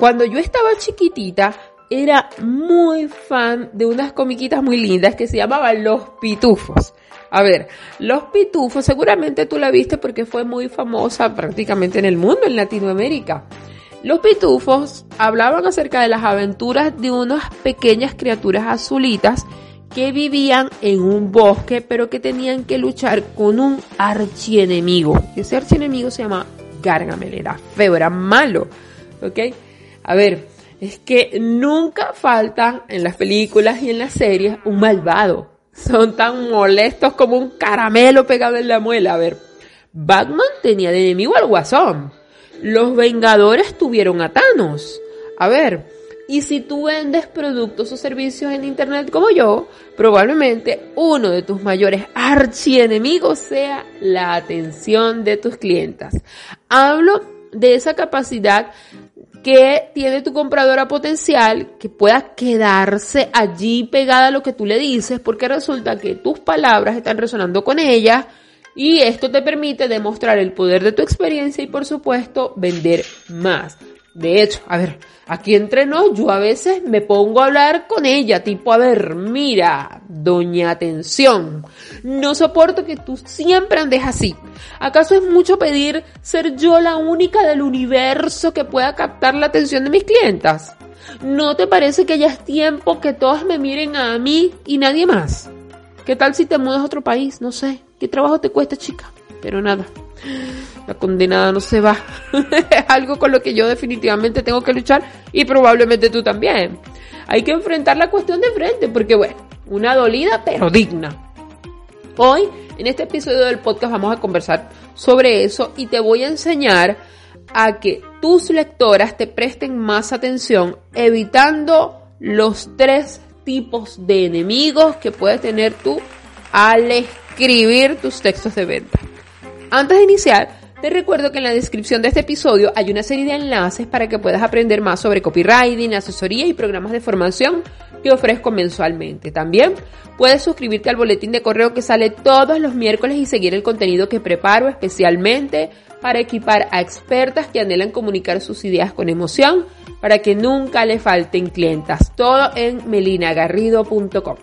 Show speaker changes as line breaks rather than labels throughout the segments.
Cuando yo estaba chiquitita, era muy fan de unas comiquitas muy lindas que se llamaban Los Pitufos. A ver, Los Pitufos, seguramente tú la viste porque fue muy famosa prácticamente en el mundo, en Latinoamérica. Los pitufos hablaban acerca de las aventuras de unas pequeñas criaturas azulitas que vivían en un bosque, pero que tenían que luchar con un archienemigo. Ese archienemigo se llama Gargamel, era feo, era malo. ¿Ok? A ver, es que nunca falta en las películas y en las series un malvado. Son tan molestos como un caramelo pegado en la muela. A ver, Batman tenía de enemigo al guasón. Los Vengadores tuvieron a Thanos. A ver, y si tú vendes productos o servicios en Internet como yo, probablemente uno de tus mayores archienemigos sea la atención de tus clientas. Hablo de esa capacidad que tiene tu compradora potencial que pueda quedarse allí pegada a lo que tú le dices porque resulta que tus palabras están resonando con ella y esto te permite demostrar el poder de tu experiencia y por supuesto vender más. De hecho, a ver, aquí entre nos, yo a veces me pongo a hablar con ella, tipo, a ver, mira, doña atención, no soporto que tú siempre andes así. ¿Acaso es mucho pedir ser yo la única del universo que pueda captar la atención de mis clientas? ¿No te parece que ya es tiempo que todas me miren a mí y nadie más? ¿Qué tal si te mudas a otro país? No sé. ¿Qué trabajo te cuesta, chica? Pero nada la condenada no se va. es algo con lo que yo definitivamente tengo que luchar y probablemente tú también. Hay que enfrentar la cuestión de frente porque bueno, una dolida pero digna. Hoy, en este episodio del podcast vamos a conversar sobre eso y te voy a enseñar a que tus lectoras te presten más atención evitando los tres tipos de enemigos que puedes tener tú al escribir tus textos de venta. Antes de iniciar, te recuerdo que en la descripción de este episodio hay una serie de enlaces para que puedas aprender más sobre copywriting, asesoría y programas de formación que ofrezco mensualmente. También puedes suscribirte al boletín de correo que sale todos los miércoles y seguir el contenido que preparo especialmente para equipar a expertas que anhelan comunicar sus ideas con emoción para que nunca le falten clientas. Todo en melinagarrido.com.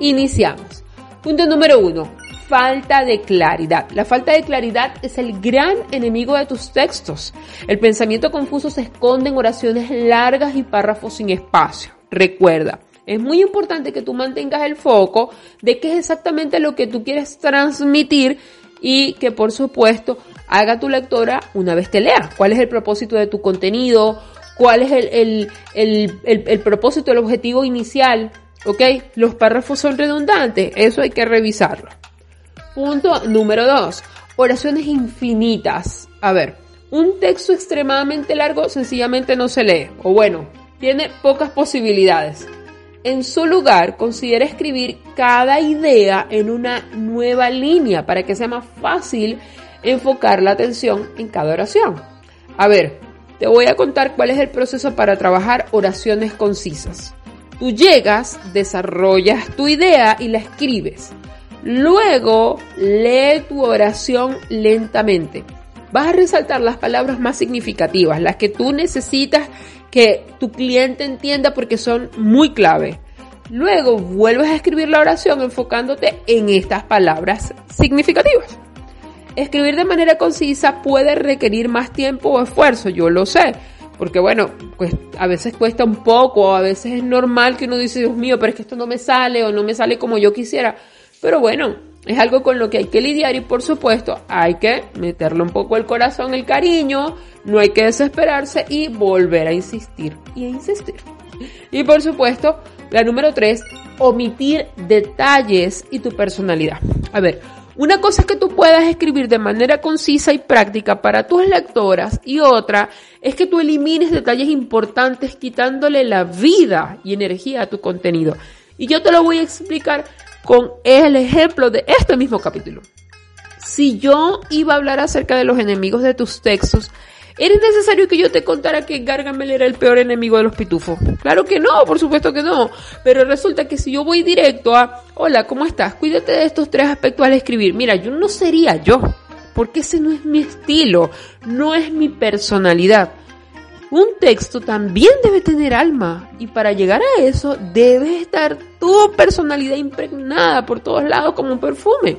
Iniciamos. Punto número uno falta de claridad. La falta de claridad es el gran enemigo de tus textos. El pensamiento confuso se esconde en oraciones largas y párrafos sin espacio. Recuerda, es muy importante que tú mantengas el foco de qué es exactamente lo que tú quieres transmitir y que por supuesto haga tu lectora una vez te lea. ¿Cuál es el propósito de tu contenido? ¿Cuál es el, el propósito, el objetivo inicial? ¿Ok? Los párrafos son redundantes. Eso hay que revisarlo. Punto número 2. Oraciones infinitas. A ver, un texto extremadamente largo sencillamente no se lee. O bueno, tiene pocas posibilidades. En su lugar, considera escribir cada idea en una nueva línea para que sea más fácil enfocar la atención en cada oración. A ver, te voy a contar cuál es el proceso para trabajar oraciones concisas. Tú llegas, desarrollas tu idea y la escribes. Luego, lee tu oración lentamente. Vas a resaltar las palabras más significativas, las que tú necesitas que tu cliente entienda porque son muy clave. Luego vuelves a escribir la oración enfocándote en estas palabras significativas. Escribir de manera concisa puede requerir más tiempo o esfuerzo, yo lo sé, porque bueno, pues a veces cuesta un poco, a veces es normal que uno dice, Dios mío, pero es que esto no me sale o no me sale como yo quisiera. Pero bueno, es algo con lo que hay que lidiar y por supuesto hay que meterle un poco el corazón, el cariño, no hay que desesperarse y volver a insistir y a insistir. Y por supuesto, la número tres, omitir detalles y tu personalidad. A ver, Una cosa es que tú puedas escribir de manera concisa y práctica para tus lectoras y otra es que tú elimines detalles importantes quitándole la vida y energía a tu contenido. Y yo te lo voy a explicar con el ejemplo de este mismo capítulo. Si yo iba a hablar acerca de los enemigos de tus textos, ¿Era necesario que yo te contara que Gargamel era el peor enemigo de los pitufos? Claro que no, por supuesto que no. Pero resulta que si yo voy directo a, hola, ¿cómo estás? Cuídate de estos tres aspectos al escribir. Mira, yo no sería yo, porque ese no es mi estilo, no es mi personalidad. Un texto también debe tener alma y para llegar a eso debe estar tu personalidad impregnada por todos lados como un perfume.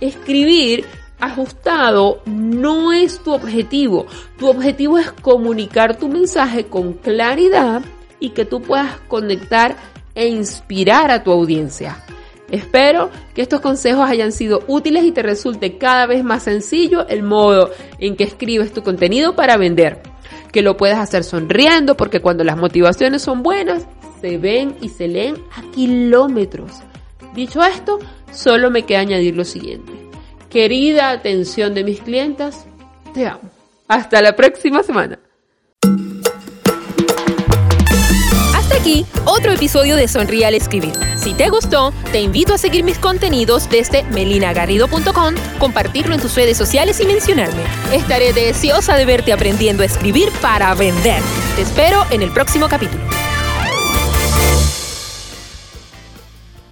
Escribir ajustado no es tu objetivo. Tu objetivo es comunicar tu mensaje con claridad y que tú puedas conectar e inspirar a tu audiencia. Espero que estos consejos hayan sido útiles y te resulte cada vez más sencillo el modo en que escribes tu contenido para vender. Que lo puedas hacer sonriendo porque cuando las motivaciones son buenas, se ven y se leen a kilómetros. Dicho esto, solo me queda añadir lo siguiente. Querida atención de mis clientas, te amo. Hasta la próxima semana.
Otro episodio de Sonríe al Escribir. Si te gustó, te invito a seguir mis contenidos desde melinagarrido.com, compartirlo en tus redes sociales y mencionarme. Estaré deseosa de verte aprendiendo a escribir para vender. Te espero en el próximo capítulo.